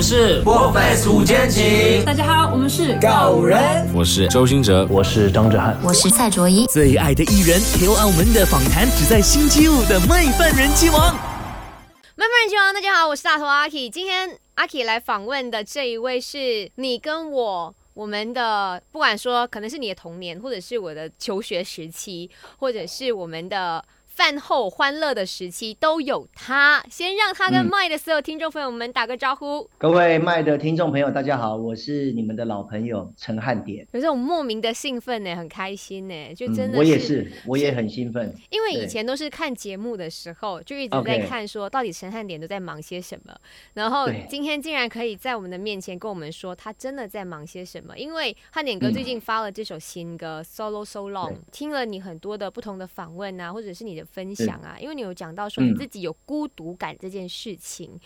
们是破费五间情，大家好，我们是狗人，我是周星哲，我是张哲瀚，我是蔡卓宜。最爱的艺人，Q 澳门的访谈只在星期五的麦饭人气王。麦饭人气王，大家好，我是大头阿 K。今天阿 K 来访问的这一位是你跟我。我们的不管说，可能是你的童年，或者是我的求学时期，或者是我们的。饭后欢乐的时期都有他，先让他跟麦的所有听众朋友们打个招呼。各位麦的听众朋友，大家好，我是你们的老朋友陈汉典。有这种莫名的兴奋呢，很开心呢，就真的。我也是，我也很兴奋。因为以前都是看节目的时候，就一直在看说到底陈汉典都在忙些什么，然后今天竟然可以在我们的面前跟我们说他真的在忙些什么。因为汉典哥最近发了这首新歌《Solo So Long》，听了你很多的不同的访问啊，或者是你的。分享啊，因为你有讲到说你自己有孤独感这件事情，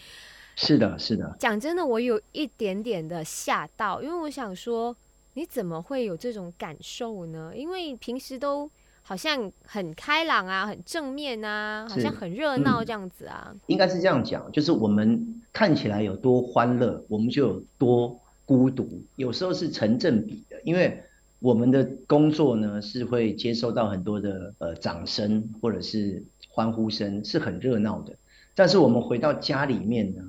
是的，是的。讲真的，我有一点点的吓到，因为我想说，你怎么会有这种感受呢？因为平时都好像很开朗啊，很正面啊，好像很热闹这样子啊。应该是这样讲，就是我们看起来有多欢乐，我们就有多孤独，有时候是成正比的，因为。我们的工作呢，是会接收到很多的呃掌声或者是欢呼声，是很热闹的。但是我们回到家里面呢，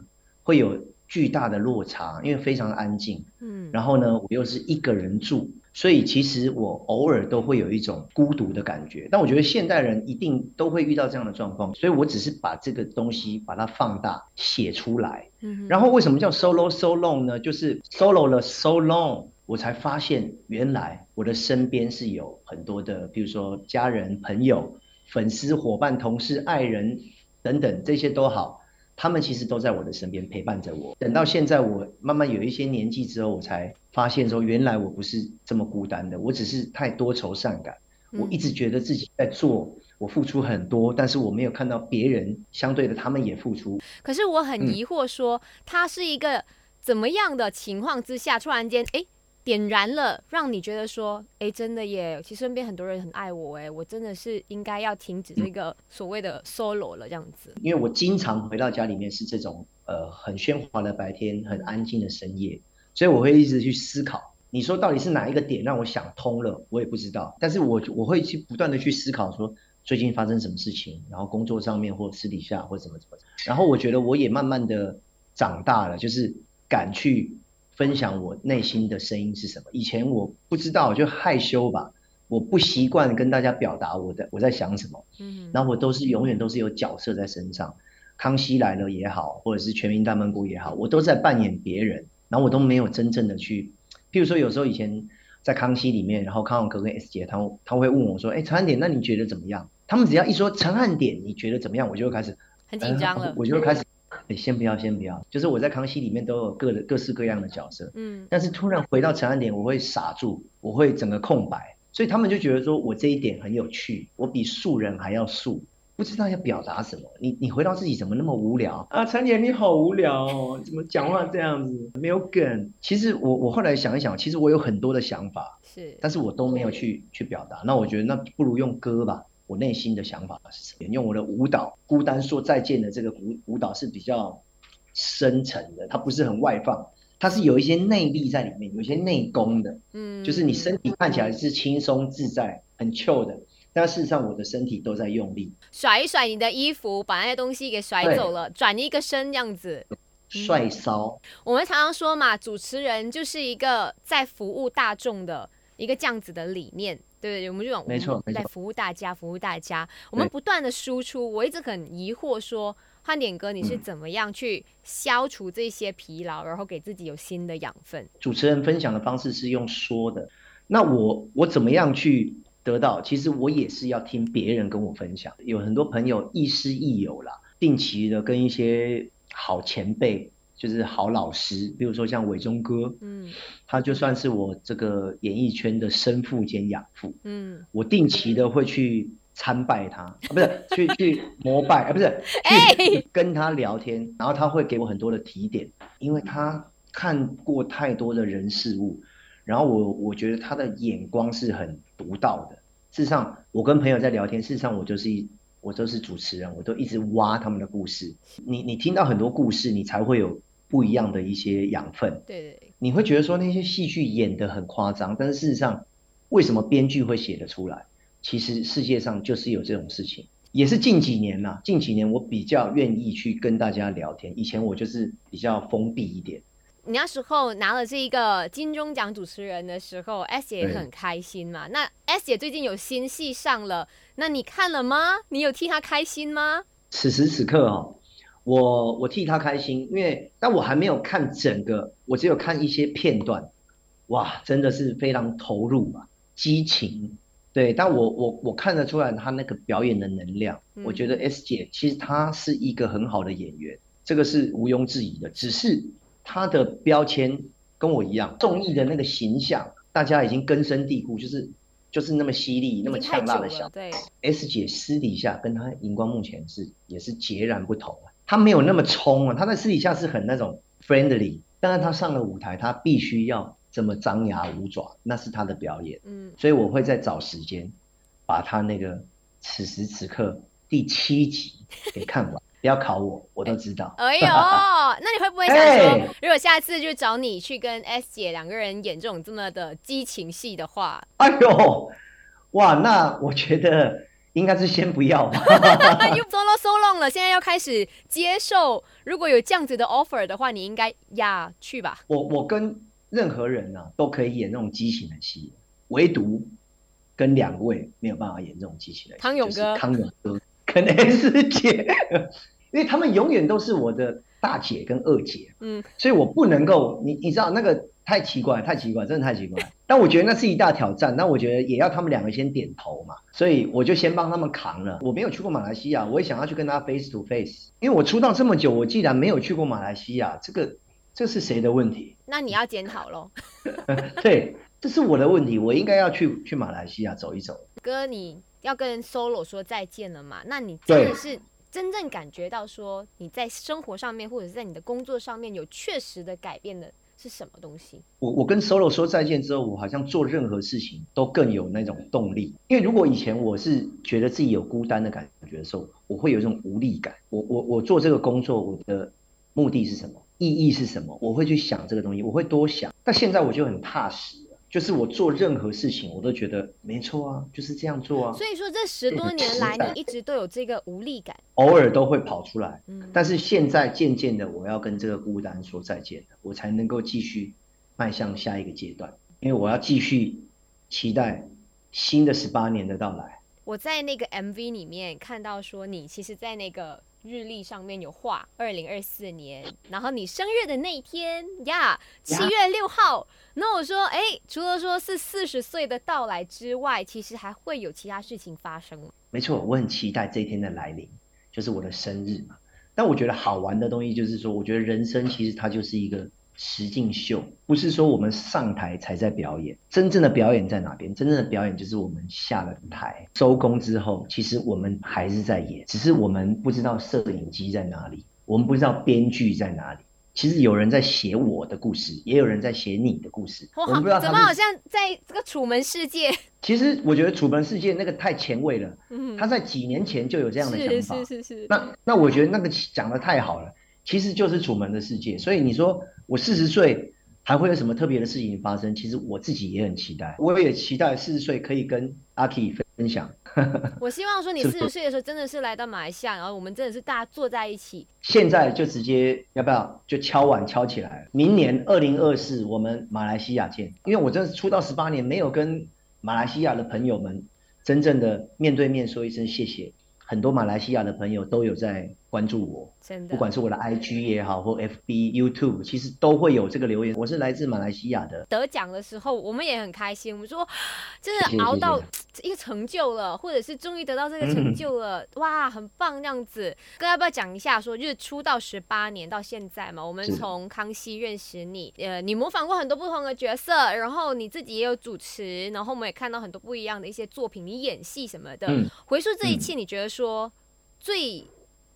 会有巨大的落差，因为非常的安静。嗯，然后呢，我又是一个人住，所以其实我偶尔都会有一种孤独的感觉。但我觉得现代人一定都会遇到这样的状况，所以我只是把这个东西把它放大写出来。嗯，然后为什么叫 solo so long 呢？就是 solo 了 so long。我才发现，原来我的身边是有很多的，比如说家人、朋友、粉丝、伙伴、同事、爱人等等，这些都好，他们其实都在我的身边陪伴着我。等到现在，我慢慢有一些年纪之后，我才发现说，原来我不是这么孤单的。我只是太多愁善感，我一直觉得自己在做，我付出很多，但是我没有看到别人相对的，他们也付出。可是我很疑惑，说他是一个怎么样的情况之下，突然间，哎。点燃了，让你觉得说，哎，真的耶！其实身边很多人很爱我，哎，我真的是应该要停止这个所谓的 solo 了，这样子。因为我经常回到家里面是这种，呃，很喧哗的白天，很安静的深夜，所以我会一直去思考。你说到底是哪一个点让我想通了？我也不知道，但是我我会去不断的去思考，说最近发生什么事情，然后工作上面或私底下或怎么怎么，然后我觉得我也慢慢的长大了，就是敢去。分享我内心的声音是什么？以前我不知道，就害羞吧，我不习惯跟大家表达我的我在想什么。嗯，然后我都是永远都是有角色在身上，康熙来了也好，或者是全民大闷锅也好，我都在扮演别人，然后我都没有真正的去，譬如说有时候以前在康熙里面，然后康永哥跟 S 姐他他会问我说，哎，陈汉典，那你觉得怎么样？他们只要一说陈汉典，你觉得怎么样？我就会开始很紧张了，我就会开始。哎，先不要，先不要。就是我在康熙里面都有各的各式各样的角色，嗯，但是突然回到陈安典，我会傻住，我会整个空白，所以他们就觉得说我这一点很有趣，我比素人还要素，不知道要表达什么。你你回到自己怎么那么无聊啊？陈姐你好无聊，哦，怎么讲话这样子，没有梗。其实我我后来想一想，其实我有很多的想法，是，但是我都没有去去表达。那我觉得那不如用歌吧。我内心的想法是什么？用我的舞蹈孤单说再见的这个舞舞蹈是比较深沉的，它不是很外放，它是有一些内力在里面，有一些内功的。嗯，就是你身体看起来是轻松自在、很 chill 的，但事实上我的身体都在用力。甩一甩你的衣服，把那些东西给甩走了，转一个身这样子。帅骚。我们常常说嘛，主持人就是一个在服务大众的一个这样子的理念。对，我们这种没错，来服务大家，服务大家。我们不断的输出，我一直很疑惑，说汉典哥，你是怎么样去消除这些疲劳，然后给自己有新的养分？主持人分享的方式是用说的，那我我怎么样去得到？其实我也是要听别人跟我分享。有很多朋友亦师亦友啦，定期的跟一些好前辈。就是好老师，比如说像伟忠哥，嗯，他就算是我这个演艺圈的生父兼养父，嗯，我定期的会去参拜他，啊，不是去去 膜拜，啊，不是去跟他聊天，然后他会给我很多的提点，因为他看过太多的人事物，然后我我觉得他的眼光是很独到的。事实上，我跟朋友在聊天，事实上我就是一我都是主持人，我都一直挖他们的故事。你你听到很多故事，你才会有。不一样的一些养分。对对，你会觉得说那些戏剧演得很夸张，但是事实上，为什么编剧会写得出来？其实世界上就是有这种事情，也是近几年呐，近几年我比较愿意去跟大家聊天，以前我就是比较封闭一点。你那时候拿了这一个金钟奖主持人的时候，S 姐也很开心嘛。那 S 姐最近有新戏上了，那你看了吗？你有替她开心吗？此时此刻哦，我我替她开心，因为但我还没有看整个，我只有看一些片段。哇，真的是非常投入啊，激情。对，但我我我看得出来她那个表演的能量。我觉得 S 姐其实她是一个很好的演员，这个是毋庸置疑的。只是。她的标签跟我一样，综艺的那个形象，大家已经根深蒂固，就是就是那么犀利、那么强大的小。对，S 姐私底下跟她荧光幕前是也是截然不同啊。她没有那么冲啊，他在私底下是很那种 friendly，但是他上了舞台，他必须要这么张牙舞爪，那是他的表演。嗯，所以我会再找时间把他那个此时此刻第七集给看完。不要考我，我都知道。哎呦，那你会不会想说，如果下次就找你去跟 S 姐两个人演这种这么的激情戏的话？哎呦，哇，那我觉得应该是先不要。又 solo so long 了，现在要开始接受。如果有这样子的 offer 的话，你应该呀去吧。我我跟任何人呢都可以演那种激情的戏，唯独跟两位没有办法演这种激情的。汤永哥，康永哥跟 S 姐。因为他们永远都是我的大姐跟二姐，嗯，所以我不能够，你你知道那个太奇怪，太奇怪，真的太奇怪。但我觉得那是一大挑战，那我觉得也要他们两个先点头嘛，所以我就先帮他们扛了。我没有去过马来西亚，我也想要去跟他 face to face，因为我出道这么久，我既然没有去过马来西亚，这个这是谁的问题？那你要检讨喽。对，这是我的问题，我应该要去去马来西亚走一走。哥，你要跟 solo 说再见了嘛？那你真的是。真正感觉到说你在生活上面或者是在你的工作上面有确实的改变的是什么东西？我我跟 Solo 说再见之后，我好像做任何事情都更有那种动力。因为如果以前我是觉得自己有孤单的感觉的时候，我会有一种无力感。我我我做这个工作，我的目的是什么？意义是什么？我会去想这个东西，我会多想。但现在我就很踏实。就是我做任何事情，我都觉得没错啊，就是这样做啊。所以说，这十多年来，你一直都有这个无力感，偶尔都会跑出来。嗯，但是现在渐渐的，我要跟这个孤单说再见了，我才能够继续迈向下一个阶段，因为我要继续期待新的十八年的到来。我在那个 MV 里面看到说，你其实，在那个。日历上面有画二零二四年，然后你生日的那一天呀，七月六号。那我说，哎，除了说是四十岁的到来之外，其实还会有其他事情发生。没错，我很期待这一天的来临，就是我的生日嘛。但我觉得好玩的东西就是说，我觉得人生其实它就是一个。实境秀不是说我们上台才在表演，真正的表演在哪边？真正的表演就是我们下了台收工之后，其实我们还是在演，只是我们不知道摄影机在哪里，我们不知道编剧在哪里。其实有人在写我的故事，也有人在写你的故事。我们不知道怎么好像在这个楚门世界。其实我觉得楚门世界那个太前卫了，嗯，他在几年前就有这样的想法。是是是是。那那我觉得那个讲的太好了，其实就是楚门的世界。所以你说。我四十岁还会有什么特别的事情发生？其实我自己也很期待，我也期待四十岁可以跟阿 K 分享。我希望说你四十岁的时候真的是来到马来西亚，然后我们真的是大家坐在一起。现在就直接要不要就敲碗敲起来？明年二零二四我们马来西亚见。因为我真的是出道十八年，没有跟马来西亚的朋友们真正的面对面说一声谢谢。很多马来西亚的朋友都有在关注我，真的，不管是我的 IG 也好，或 FB、YouTube，其实都会有这个留言。我是来自马来西亚的。得奖的时候，我们也很开心。我们说，真的熬到一个成就了，或者是终于得到这个成就了，哇，很棒这样子。哥要不要讲一下？说就是出道十八年到现在嘛，我们从康熙认识你，呃，你模仿过很多不同的角色，然后你自己也有主持，然后我们也看到很多不一样的一些作品，你演戏什么的。回溯这一切，你觉得？说最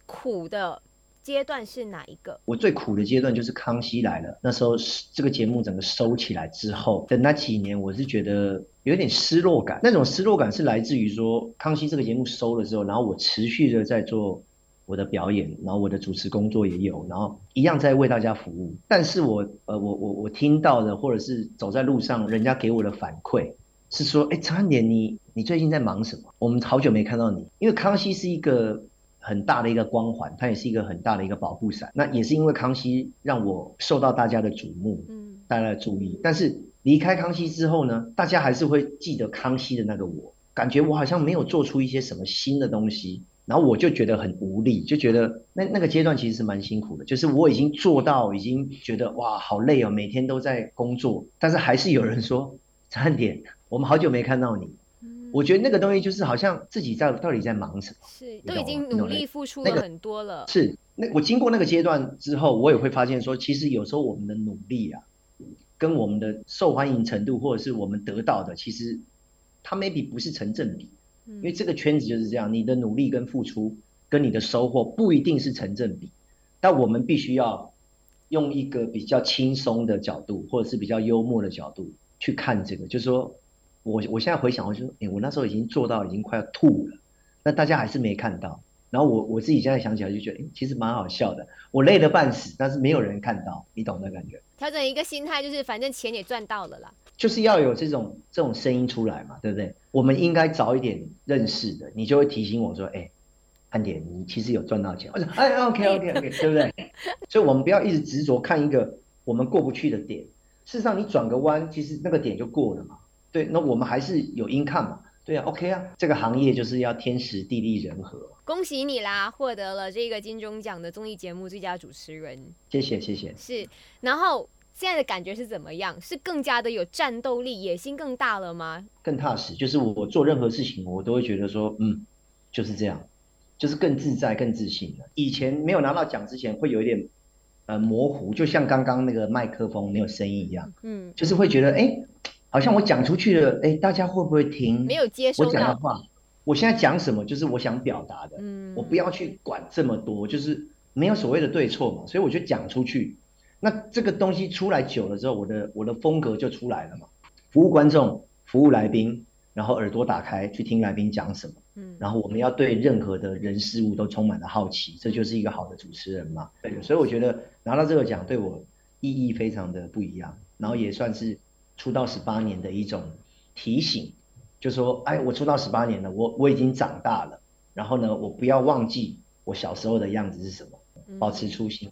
苦的阶段是哪一个？我最苦的阶段就是《康熙来了》，那时候这个节目整个收起来之后的那几年，我是觉得有点失落感。那种失落感是来自于说《康熙》这个节目收了之后，然后我持续的在做我的表演，然后我的主持工作也有，然后一样在为大家服务。但是我呃，我我我听到的，或者是走在路上，人家给我的反馈是说，哎，陈汉典，你你最近在忙什么？我们好久没看到你，因为康熙是一个很大的一个光环，它也是一个很大的一个保护伞。那也是因为康熙让我受到大家的瞩目，嗯，大家的注意。但是离开康熙之后呢，大家还是会记得康熙的那个我。感觉我好像没有做出一些什么新的东西，然后我就觉得很无力，就觉得那那个阶段其实是蛮辛苦的。就是我已经做到，已经觉得哇好累哦，每天都在工作，但是还是有人说陈汉典，我们好久没看到你。我觉得那个东西就是好像自己在到底在忙什么？是都已经努力付出了很多了。是那我经过那个阶段之后，我也会发现说，其实有时候我们的努力啊，跟我们的受欢迎程度，或者是我们得到的，其实。它 maybe 不是成正比，因为这个圈子就是这样，你的努力跟付出跟你的收获不一定是成正比，但我们必须要用一个比较轻松的角度，或者是比较幽默的角度去看这个，就是说我我现在回想，我就说，哎，我那时候已经做到已经快要吐了，那大家还是没看到。然后我我自己现在想起来就觉得，哎，其实蛮好笑的。我累得半死，但是没有人看到，你懂那感觉？调整一个心态，就是反正钱也赚到了啦。就是要有这种这种声音出来嘛，对不对？我们应该早一点认识的，你就会提醒我说，哎，安典，你其实有赚到钱。我说，哎，OK OK OK，对不对？所以我们不要一直执着看一个我们过不去的点。事实上，你转个弯，其实那个点就过了嘛。对，那我们还是有 income 嘛。对啊，OK 啊，这个行业就是要天时地利人和。恭喜你啦，获得了这个金钟奖的综艺节目最佳主持人。谢谢谢谢。是，然后现在的感觉是怎么样？是更加的有战斗力，野心更大了吗？更踏实，就是我做任何事情，我都会觉得说，嗯，就是这样，就是更自在、更自信了。以前没有拿到奖之前，会有一点呃模糊，就像刚刚那个麦克风没有声音一样，嗯，就是会觉得哎。好像我讲出去了，哎，大家会不会听？没有接收我讲的话。我现在讲什么，就是我想表达的。嗯，我不要去管这么多，就是没有所谓的对错嘛。所以我就讲出去。那这个东西出来久了之后，我的我的风格就出来了嘛。服务观众，服务来宾，然后耳朵打开去听来宾讲什么。嗯，然后我们要对任何的人事物都充满了好奇，这就是一个好的主持人嘛。对，所以我觉得拿到这个奖对我意义非常的不一样，然后也算是。出道十八年的一种提醒，就说：哎，我出道十八年了，我我已经长大了。然后呢，我不要忘记我小时候的样子是什么，保持初心。